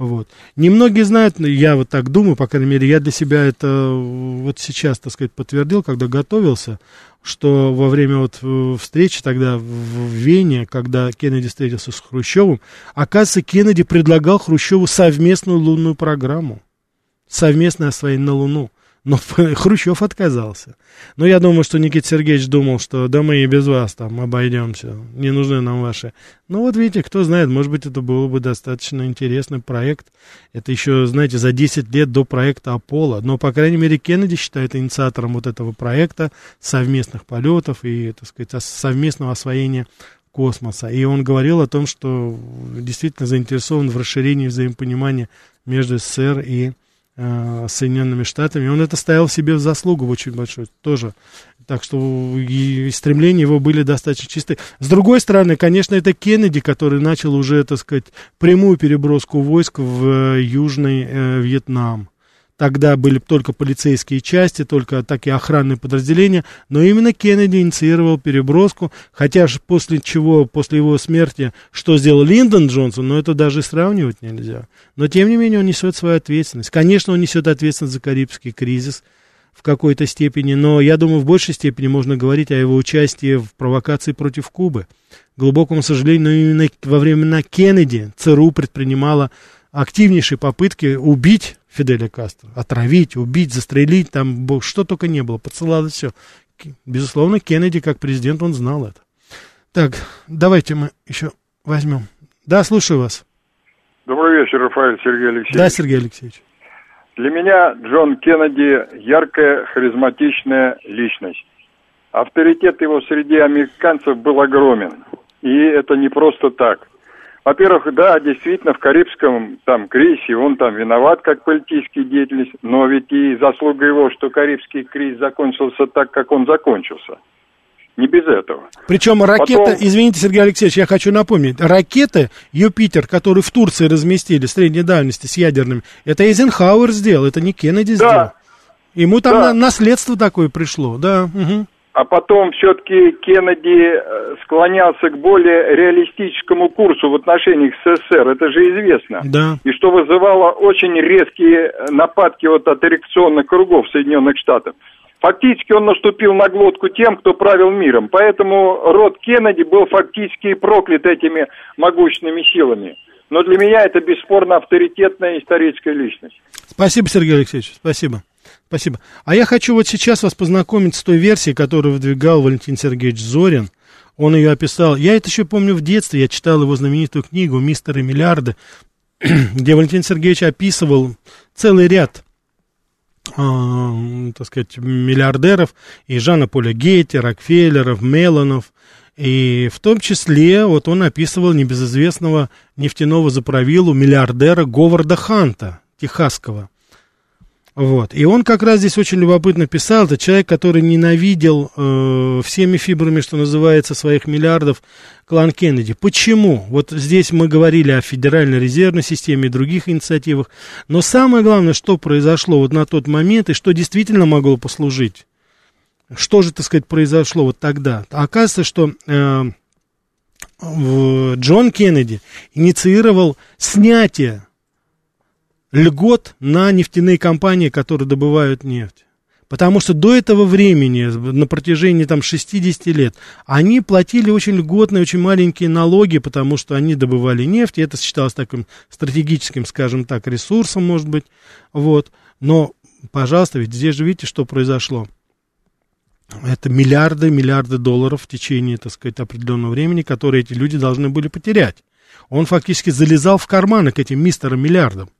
Вот. Немногие знают, я вот так думаю, по крайней мере, я для себя это вот сейчас, так сказать, подтвердил, когда готовился, что во время вот э, встречи тогда в Вене, когда Кеннеди встретился с Хрущевым, оказывается, Кеннеди предлагал Хрущеву совместную лунную программу. Совместное освоение на Луну. Но Хрущев отказался. Но я думаю, что Никита Сергеевич думал, что да мы и без вас там обойдемся, не нужны нам ваши. Ну вот видите, кто знает, может быть, это был бы достаточно интересный проект. Это еще, знаете, за 10 лет до проекта Аполло. Но, по крайней мере, Кеннеди считает инициатором вот этого проекта совместных полетов и, так сказать, совместного освоения космоса. И он говорил о том, что действительно заинтересован в расширении взаимопонимания между СССР и э, Соединенными Штатами. Он это ставил себе в заслугу очень большой тоже. Так что и стремления его были достаточно чистые. С другой стороны, конечно, это Кеннеди, который начал уже, так сказать, прямую переброску войск в э, Южный э, Вьетнам. Тогда были только полицейские части, только такие охранные подразделения, но именно Кеннеди инициировал переброску, хотя же после чего, после его смерти, что сделал Линдон Джонсон, но это даже сравнивать нельзя. Но тем не менее он несет свою ответственность. Конечно, он несет ответственность за Карибский кризис в какой-то степени, но я думаю, в большей степени можно говорить о его участии в провокации против Кубы. К глубокому сожалению, но именно во времена Кеннеди ЦРУ предпринимала активнейшие попытки убить Фиделя Кастро. Отравить, убить, застрелить, там что только не было, поцеловать все. Безусловно, Кеннеди как президент, он знал это. Так, давайте мы еще возьмем. Да, слушаю вас. Добрый вечер, Рафаэль Сергей Алексеевич. Да, Сергей Алексеевич. Для меня Джон Кеннеди яркая, харизматичная личность. Авторитет его среди американцев был огромен. И это не просто так. Во-первых, да, действительно, в Карибском там кризисе он там виноват как политический деятельность, но ведь и заслуга его, что Карибский кризис закончился так, как он закончился. Не без этого. Причем ракета, Потом... извините, Сергей Алексеевич, я хочу напомнить, ракеты Юпитер, которые в Турции разместили средней дальности с ядерными, это Эйзенхауэр сделал, это не Кеннеди да. сделал. Ему там да. наследство такое пришло, да. Угу а потом все-таки Кеннеди э, склонялся к более реалистическому курсу в отношениях с СССР, это же известно. Да. И что вызывало очень резкие нападки вот от реакционных кругов Соединенных Штатов. Фактически он наступил на глотку тем, кто правил миром. Поэтому род Кеннеди был фактически проклят этими могущественными силами. Но для меня это бесспорно авторитетная историческая личность. Спасибо, Сергей Алексеевич, спасибо. Спасибо. А я хочу вот сейчас вас познакомить с той версией, которую выдвигал Валентин Сергеевич Зорин. Он ее описал. Я это еще помню в детстве. Я читал его знаменитую книгу «Мистеры миллиарды», (clears throat) где Валентин Сергеевич описывал целый ряд э, так сказать, миллиардеров, и Жана Поля Гейти, Рокфеллеров, Меланов, И в том числе вот он описывал небезызвестного нефтяного заправилу, миллиардера Говарда Ханта, техасского. Вот. И он как раз здесь очень любопытно писал, это человек, который ненавидел э, всеми фибрами, что называется, своих миллиардов клан Кеннеди. Почему? Вот здесь мы говорили о Федеральной резервной системе и других инициативах, но самое главное, что произошло вот на тот момент и что действительно могло послужить что же, так сказать, произошло вот тогда? Оказывается, что э, Джон Кеннеди инициировал снятие льгот на нефтяные компании, которые добывают нефть. Потому что до этого времени, на протяжении там 60 лет, они платили очень льготные, очень маленькие налоги, потому что они добывали нефть, и это считалось таким стратегическим, скажем так, ресурсом, может быть. Вот. Но, пожалуйста, ведь здесь же видите, что произошло. Это миллиарды, миллиарды долларов в течение, так сказать, определенного времени, которые эти люди должны были потерять. Он фактически залезал в карманы к этим мистерам миллиардам.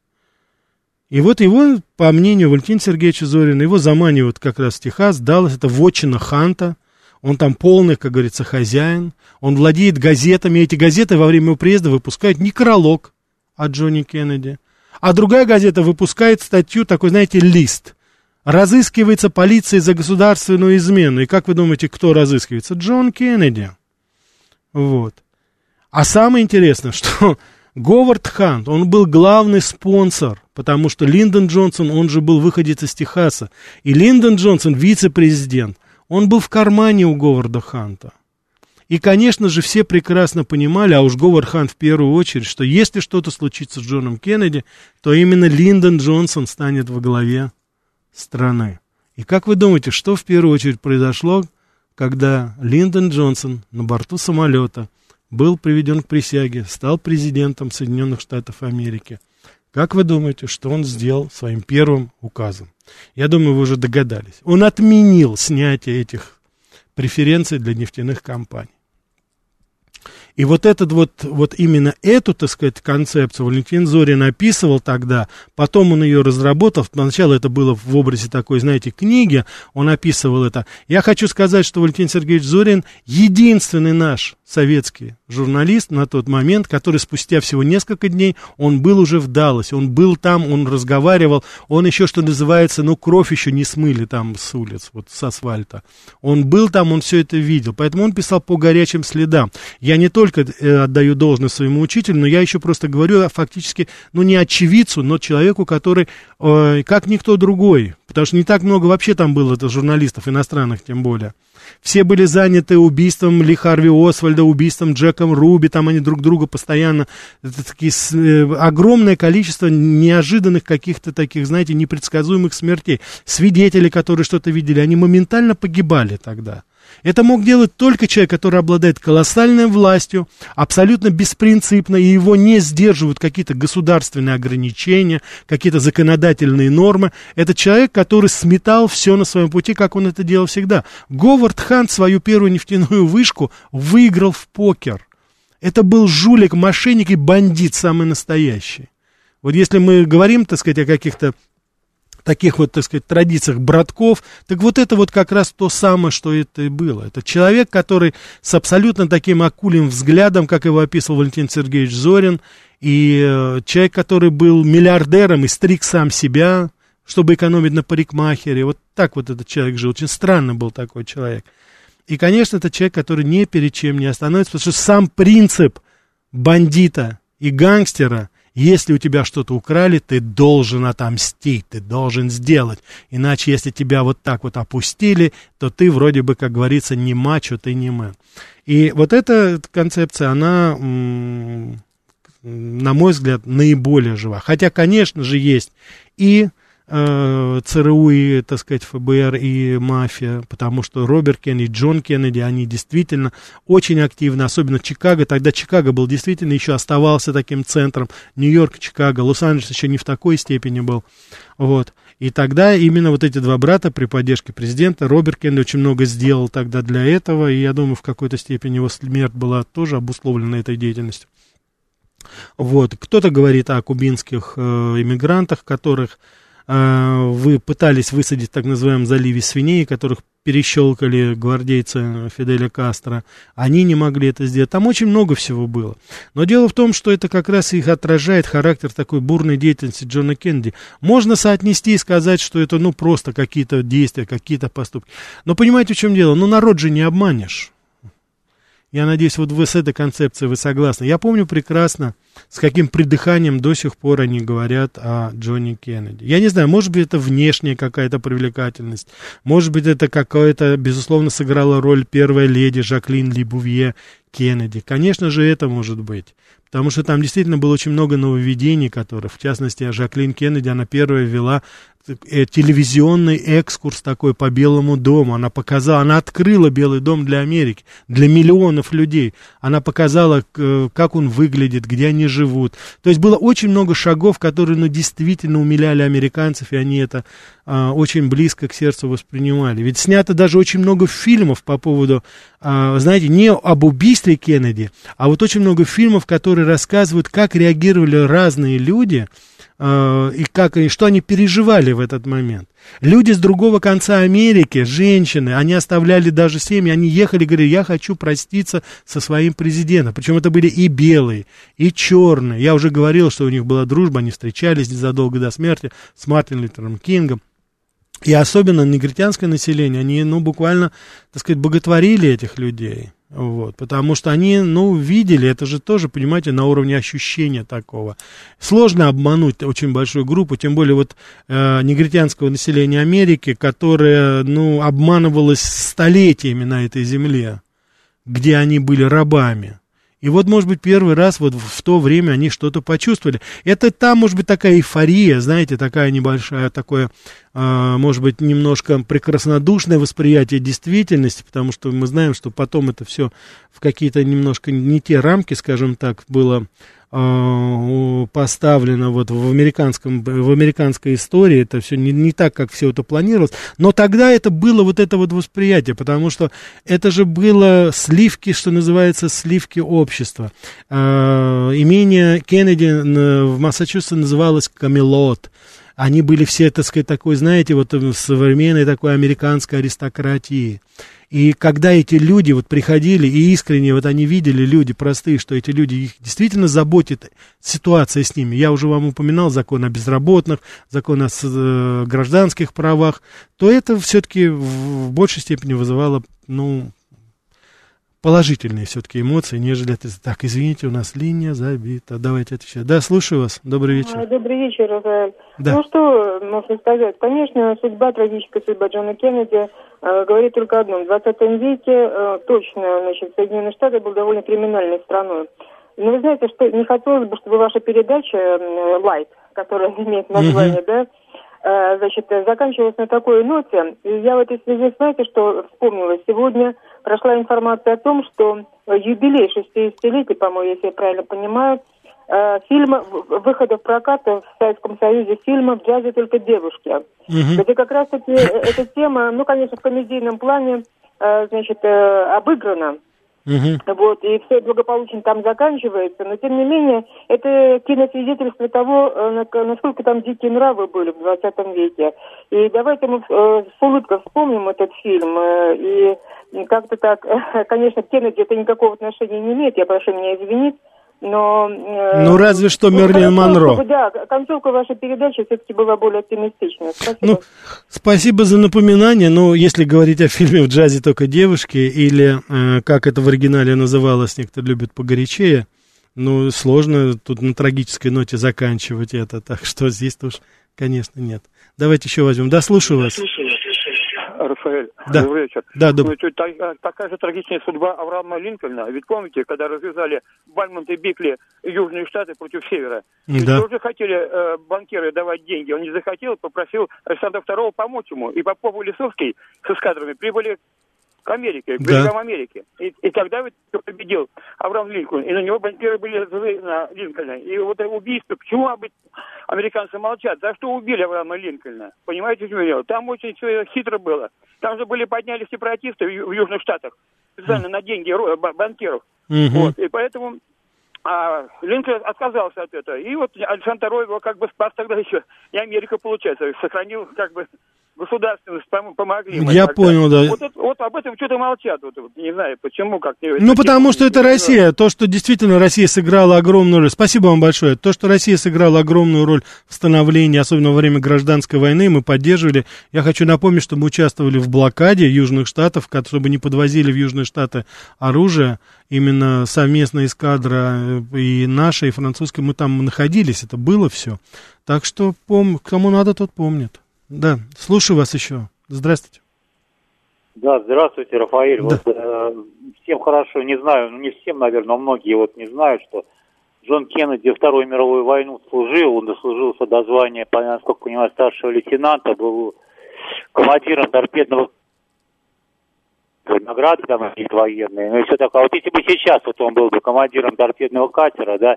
И вот его, по мнению Валентина Сергеевича Зорина, его заманивают как раз в Техас, Даллас, это вотчина Ханта, он там полный, как говорится, хозяин, он владеет газетами, эти газеты во время его приезда выпускают некролог от Джонни Кеннеди, а другая газета выпускает статью, такой, знаете, лист – Разыскивается полиция за государственную измену. И как вы думаете, кто разыскивается? Джон Кеннеди. Вот. А самое интересное, (laughs) что Говард Хант, он был главный спонсор, потому что Линдон Джонсон, он же был выходец из Техаса. И Линдон Джонсон, вице-президент, он был в кармане у Говарда Ханта. И, конечно же, все прекрасно понимали, а уж Говард Хант в первую очередь, что если что-то случится с Джоном Кеннеди, то именно Линдон Джонсон станет во главе страны. И как вы думаете, что в первую очередь произошло, когда Линдон Джонсон на борту самолета был приведен к присяге, стал президентом Соединенных Штатов Америки? Как вы думаете, что он сделал своим первым указом? Я думаю, вы уже догадались. Он отменил снятие этих преференций для нефтяных компаний. И вот этот вот, вот именно эту, так сказать, концепцию Валентин Зорин описывал тогда, потом он ее разработал, сначала это было в образе такой, знаете, книги, он описывал это. Я хочу сказать, что Валентин Сергеевич Зорин единственный наш советский журналист на тот момент, который спустя всего несколько дней, он был уже в Далласе, он был там, он разговаривал, он еще, что называется, ну, кровь еще не смыли там с улиц, вот с асфальта. Он был там, он все это видел, поэтому он писал по горячим следам. Я не только э, отдаю должность своему учителю, но я еще просто говорю фактически, ну, не очевидцу, но человеку, который, э, как никто другой, потому что не так много вообще там было это журналистов, иностранных тем более. Все были заняты убийством Ли Харви Освальда, убийством Джеком Руби, там они друг друга постоянно... Это такие, э, огромное количество неожиданных каких-то таких, знаете, непредсказуемых смертей. Свидетели, которые что-то видели, они моментально погибали тогда. Это мог делать только человек, который обладает колоссальной властью, абсолютно беспринципно, и его не сдерживают какие-то государственные ограничения, какие-то законодательные нормы. Это человек, который сметал все на своем пути, как он это делал всегда. Говард Хант свою первую нефтяную вышку выиграл в покер. Это был жулик, мошенник и бандит самый настоящий. Вот если мы говорим, так сказать, о каких-то таких вот, так сказать, традициях братков, так вот это вот как раз то самое, что это и было. Это человек, который с абсолютно таким акулим взглядом, как его описывал Валентин Сергеевич Зорин, и э, человек, который был миллиардером и стриг сам себя, чтобы экономить на парикмахере. Вот так вот этот человек жил. Очень странно был такой человек. И, конечно, это человек, который ни перед чем не остановится, потому что сам принцип бандита и гангстера – если у тебя что-то украли, ты должен отомстить, ты должен сделать. Иначе, если тебя вот так вот опустили, то ты вроде бы, как говорится, не мачо, ты не мэн. И вот эта концепция, она, на мой взгляд, наиболее жива. Хотя, конечно же, есть и э, ЦРУ и, так сказать, ФБР и мафия, потому что Роберт Кеннеди, Джон Кеннеди, они действительно очень активны, особенно Чикаго, тогда Чикаго был действительно еще оставался таким центром, Нью-Йорк, Чикаго, Лос-Анджелес еще не в такой степени был, вот. И тогда именно вот эти два брата при поддержке президента, Роберт Кеннеди очень много сделал тогда для этого, и я думаю, в какой-то степени его смерть была тоже обусловлена этой деятельностью. Вот. Кто-то говорит о кубинских э, иммигрантах, которых вы пытались высадить так называемом заливе свиней, которых перещелкали гвардейцы Фиделя Кастро. Они не могли это сделать. Там очень много всего было. Но дело в том, что это как раз их отражает характер такой бурной деятельности Джона Кеннеди. Можно соотнести и сказать, что это ну просто какие-то действия, какие-то поступки. Но понимаете, в чем дело? Ну народ же не обманешь. Я надеюсь, вот вы с этой концепцией вы согласны. Я помню прекрасно, с каким придыханием до сих пор они говорят о Джонни Кеннеди. Я не знаю, может быть, это внешняя какая-то привлекательность, может быть, это какое-то, безусловно, сыграла роль первая леди Жаклин Либувье Кеннеди. Конечно же, это может быть. Потому что там действительно было очень много нововведений, которые, в частности, Жаклин Кеннеди, она первая вела Э, телевизионный экскурс такой по Белому дому. Она показала, она открыла Белый дом для Америки, для миллионов людей. Она показала, как он выглядит, где они живут. То есть было очень много шагов, которые, ну, действительно умиляли американцев, и они это а, очень близко к сердцу воспринимали. Ведь снято даже очень много фильмов по поводу, а, знаете, не об убийстве Кеннеди, а вот очень много фильмов, которые рассказывают, как реагировали разные люди, Э, и как и что они переживали в этот момент. Люди с другого конца Америки, женщины, они оставляли даже семьи, они ехали, говорили, я хочу проститься со своим президентом. Причем это были и белые, и черные. Я уже говорил, что у них была дружба, они встречались незадолго до смерти с Мартином Лютером Кингом. И особенно негритянское население, они, ну, буквально, так сказать, боготворили этих людей. Вот, потому что они, ну, видели, это же тоже, понимаете, на уровне ощущения такого. Сложно обмануть очень большую группу, тем более вот э, негритянского населения Америки, которое, ну, обманывалось столетиями на этой земле, где они были рабами. И вот, может быть, первый раз вот в то время они что-то почувствовали. Это там, может быть, такая эйфория, знаете, такая небольшая, такое, э, может быть, немножко прекраснодушное восприятие действительности, потому что мы знаем, что потом это все в какие-то немножко не те рамки, скажем так, было а, поставлено вот в, американском, в американской истории, это все не, не так, как все это планировалось, но тогда это было вот это вот восприятие, потому что это же было сливки, что называется, сливки общества. А, имение Кеннеди в Массачусетсе называлось Камелот, они были все, так сказать, такой, знаете, вот современной такой американской аристократии. И когда эти люди вот приходили, и искренне вот они видели, люди простые, что эти люди, их действительно заботит ситуация с ними. Я уже вам упоминал закон о безработных, закон о э, гражданских правах, то это все-таки в большей степени вызывало, ну, положительные все-таки эмоции, нежели это... Так, извините, у нас линия забита. Давайте отвечать. Да, слушаю вас. Добрый вечер. А, добрый вечер, Рафаэль. Да. Ну что можно сказать? Конечно, судьба, трагическая судьба Джона Кеннеди э, говорит только одно. В 20 веке э, точно, значит, Соединенные Штаты был довольно криминальной страной. Но вы знаете, что не хотелось бы, чтобы ваша передача «Лайт», которая (laughs) имеет название, mm-hmm. да, Э, значит, заканчивалась на такой ноте. И я в этой связи, знаете, что вспомнила? Сегодня прошла информация о том, что юбилей 60-летия, по-моему, если я правильно понимаю, э, фильма, выхода в прокат в Советском Союзе фильма «В джазе только девушки». Угу. Где как раз-таки (laughs) эта тема, ну, конечно, в комедийном плане, э, значит, обыграна. Угу. Вот, и все благополучно там заканчивается, но тем не менее, это киносвидетельство того, э, насколько там дикие нравы были в 20 веке. И давайте мы э, с улыбкой вспомним этот фильм. Э, и как-то так, (laughs) конечно, к Кеннеди это никакого отношения не имеет, я прошу меня извинить, но... Э, ну, разве что ну, Мерлин Монро. Да, концовка вашей передачи все-таки была более оптимистичная. Спасибо. Ну, спасибо за напоминание, но если говорить о фильме «В джазе только девушки» или, э, как это в оригинале называлось, некоторые любят погорячее, ну, сложно тут на трагической ноте заканчивать это, так что здесь уж, конечно, нет. Давайте еще возьмем. Да, слушаю вас. Слушаю. Рафаэль. Да. Добрый вечер. Да, добрый. Ну, так, такая же трагичная судьба Авраама Линкольна. Ведь помните, когда развязали Бальмонт и Бикли Южные Штаты против Севера? Ведь да. тоже хотели э, банкиры давать деньги. Он не захотел, попросил Александра II помочь ему. И Попов и Лисовский с эскадрами прибыли к Америке, к берегам да. Америки. И, и тогда ведь победил Авраам Линкольн. И на него банкиры были на Линкольна. И вот это убийство, почему американцы молчат? За что убили Авраама Линкольна? Понимаете, что я Там очень все хитро было. Там же были подняли сепаратисты в, в Южных Штатах. Специально mm. на деньги банкиров. Mm-hmm. Вот. И поэтому А Линкольн отказался от этого. И вот Александр II его как бы спас тогда еще. И Америка, получается, сохранил как бы государственность, пом- помогли. мы Я тогда. понял, да. Вот, это- вот об этом что-то молчат. Вот, вот не знаю, почему, как. Ну, потому что это Россия. То, что действительно Россия сыграла огромную роль. Спасибо вам большое. То, что Россия сыграла огромную роль в становлении, особенно во время гражданской войны, мы поддерживали. Я хочу напомнить, что мы участвовали в блокаде Южных Штатов, чтобы не подвозили в Южные Штаты оружие. Именно совместная эскадра э, и наша, и французская, мы там находились. Это было все. Так что пом... кому надо, тот помнит. Да, слушаю вас еще. Здравствуйте. Да, здравствуйте, Рафаэль. Вот, э, всем хорошо, не знаю, ну не всем, наверное, но многие вот не знают, что Джон Кеннеди Вторую мировую войну служил, он дослужился до звания, по- насколько понимаю, старшего лейтенанта, был командиром торпедного награды там какие-то военные, ну и все такое. А вот если бы сейчас вот он был бы командиром торпедного катера, да,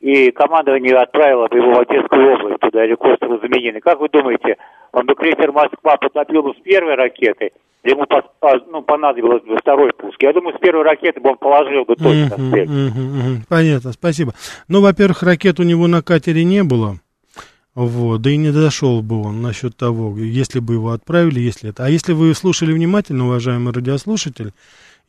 и командование отправило бы его в Одесскую область туда, или к острову Заменины. Как вы думаете, он бы крейсер Москва потопил бы с первой ракеты, ему а, ну, понадобилось бы второй пуск? Я думаю, с первой ракеты бы он положил бы точно цель. Понятно, спасибо. Ну, во-первых, ракет у него на катере не было. Вот, да и не дошел бы он насчет того, если бы его отправили, если это. А если вы слушали внимательно, уважаемый радиослушатель,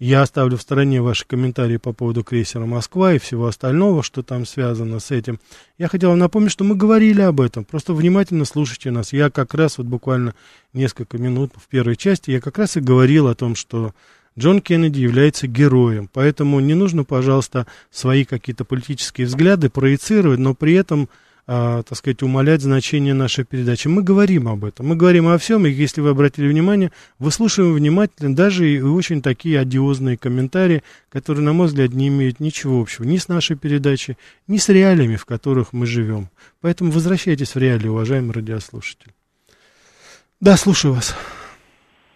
я оставлю в стороне ваши комментарии по поводу крейсера «Москва» и всего остального, что там связано с этим. Я хотел вам напомнить, что мы говорили об этом. Просто внимательно слушайте нас. Я как раз вот буквально несколько минут в первой части, я как раз и говорил о том, что Джон Кеннеди является героем. Поэтому не нужно, пожалуйста, свои какие-то политические взгляды проецировать, но при этом а, так сказать, умалять значение нашей передачи. Мы говорим об этом, мы говорим о всем, и если вы обратили внимание, выслушиваем внимательно даже и очень такие одиозные комментарии, которые, на мой взгляд, не имеют ничего общего ни с нашей передачей, ни с реалиями, в которых мы живем. Поэтому возвращайтесь в реалии, уважаемый радиослушатель. Да, слушаю вас.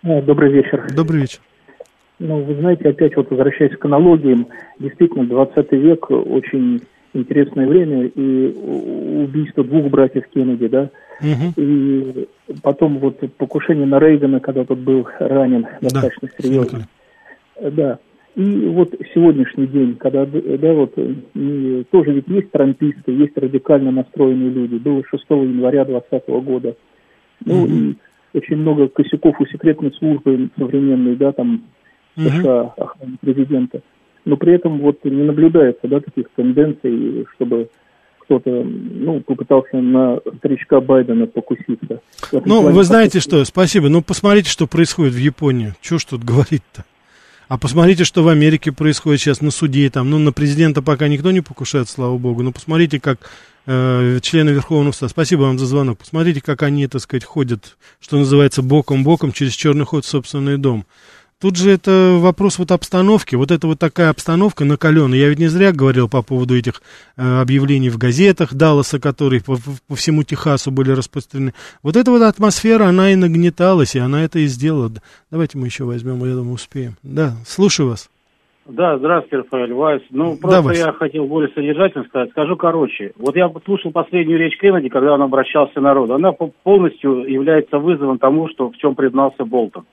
Добрый вечер. Добрый вечер. Ну, вы знаете, опять вот возвращаясь к аналогиям, действительно, 20 век очень интересное время, и убийство двух братьев Кеннеди, да, и потом вот покушение на Рейгана, когда тот был ранен достаточно серьезно. Да. И вот сегодняшний день, когда, да, вот, и тоже ведь есть трамписты, есть радикально настроенные люди. Было 6 января 2020 года. Ну, и очень много косяков у секретной службы современной, да, там, США, охраны президента. Но при этом вот не наблюдается, да, таких тенденций, чтобы кто-то, ну, попытался на старичка Байдена покуситься. Ну, плане вы знаете что, спасибо. Ну, посмотрите, что происходит в Японии. Чего ж тут говорить-то? А посмотрите, что в Америке происходит сейчас на суде. Там, ну, на президента пока никто не покушает, слава богу. Но посмотрите, как э, члены Верховного суда. Спасибо вам за звонок. Посмотрите, как они, так сказать, ходят, что называется, боком-боком через черный ход в собственный дом. Тут же это вопрос вот обстановки, вот это вот такая обстановка накаленная. Я ведь не зря говорил по поводу этих э, объявлений в газетах Далласа, которые по, по всему Техасу были распространены. Вот эта вот атмосфера, она и нагнеталась, и она это и сделала. Давайте мы еще возьмем, я думаю, успеем. Да, слушаю вас. Да, здравствуйте, Рафаэль Вайс. Ну, просто Вась. я хотел более содержательно сказать. Скажу короче. Вот я слушал последнюю речь Кеннеди, когда он обращался к народу. Она по- полностью является вызовом тому, что в чем признался Болтон.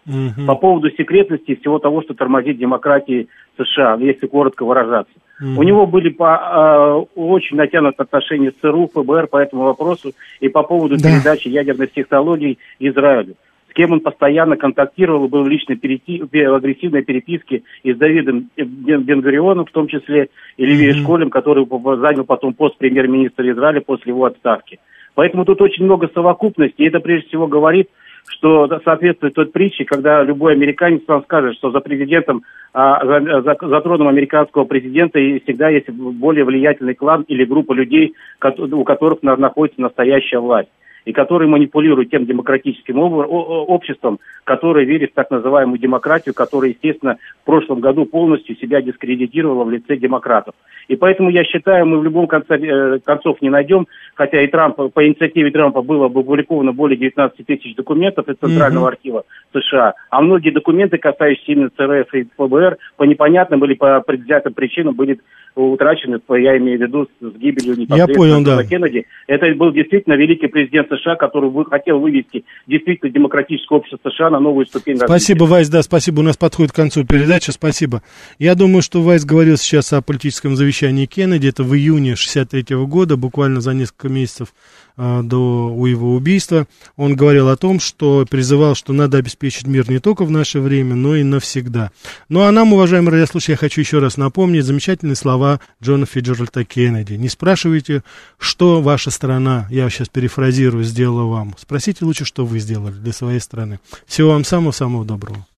По поводу секретности и всего того, что тормозит демократии США, если коротко выражаться. Мгм. У него были по, э, очень натянутые отношения с ЦРУ, ФБР по этому вопросу и по поводу Да. передачи ядерных технологий Израилю. С кем он постоянно контактировал, был в личной перети- пе- в агрессивной переписке и с Давидом Бен- Бенгурионом, в том числе, и Левией Мгм. Школем, который занял потом пост премьер-министра Израиля после его отставки. Поэтому тут очень много совокупностей, и это прежде всего говорит, что соответствует той притче, когда любой американец вам скажет, что за президентом, а, за, за- за троном американского президента и всегда есть более влиятельный клан или группа людей, у которых на- находится настоящая власть и которые манипулируют тем демократическим обществом, которое верит в так называемую демократию, которая, естественно, в прошлом году полностью себя дискредитировала в лице демократов. И поэтому я считаю, мы в любом конце э, концов не найдем, хотя и Трамп, по инициативе Трампа было опубликовано более 19 тысяч документов из Центрального Мгм. архива США, а многие документы, касающиеся именно ЦРФ и ФБР, по непонятным или по предвзятым причинам были утрачены, я имею в виду с, гибелью непосредственно понял, да. Кеннеди. Это был действительно великий президент США, который вы, хотел вывести действительно демократическое общество США на новую ступень развития. Спасибо, Вайс, да, спасибо. У нас подходит к концу передачи, спасибо. Я думаю, что Вайс говорил сейчас о политическом завещании Кеннеди, это в июне 63 года, буквально за несколько месяцев а, до его убийства. Он говорил о том, что призывал, что надо обеспечить мир не только в наше время, но и навсегда. Ну а нам, уважаемые радиослушатели, я хочу еще раз напомнить замечательные слова Джона Фиджеральда Кеннеди. Не спрашивайте, что ваша страна, я сейчас перефразирую, сделала вам. Спросите лучше, что вы сделали для своей страны. Всего вам самого-самого доброго.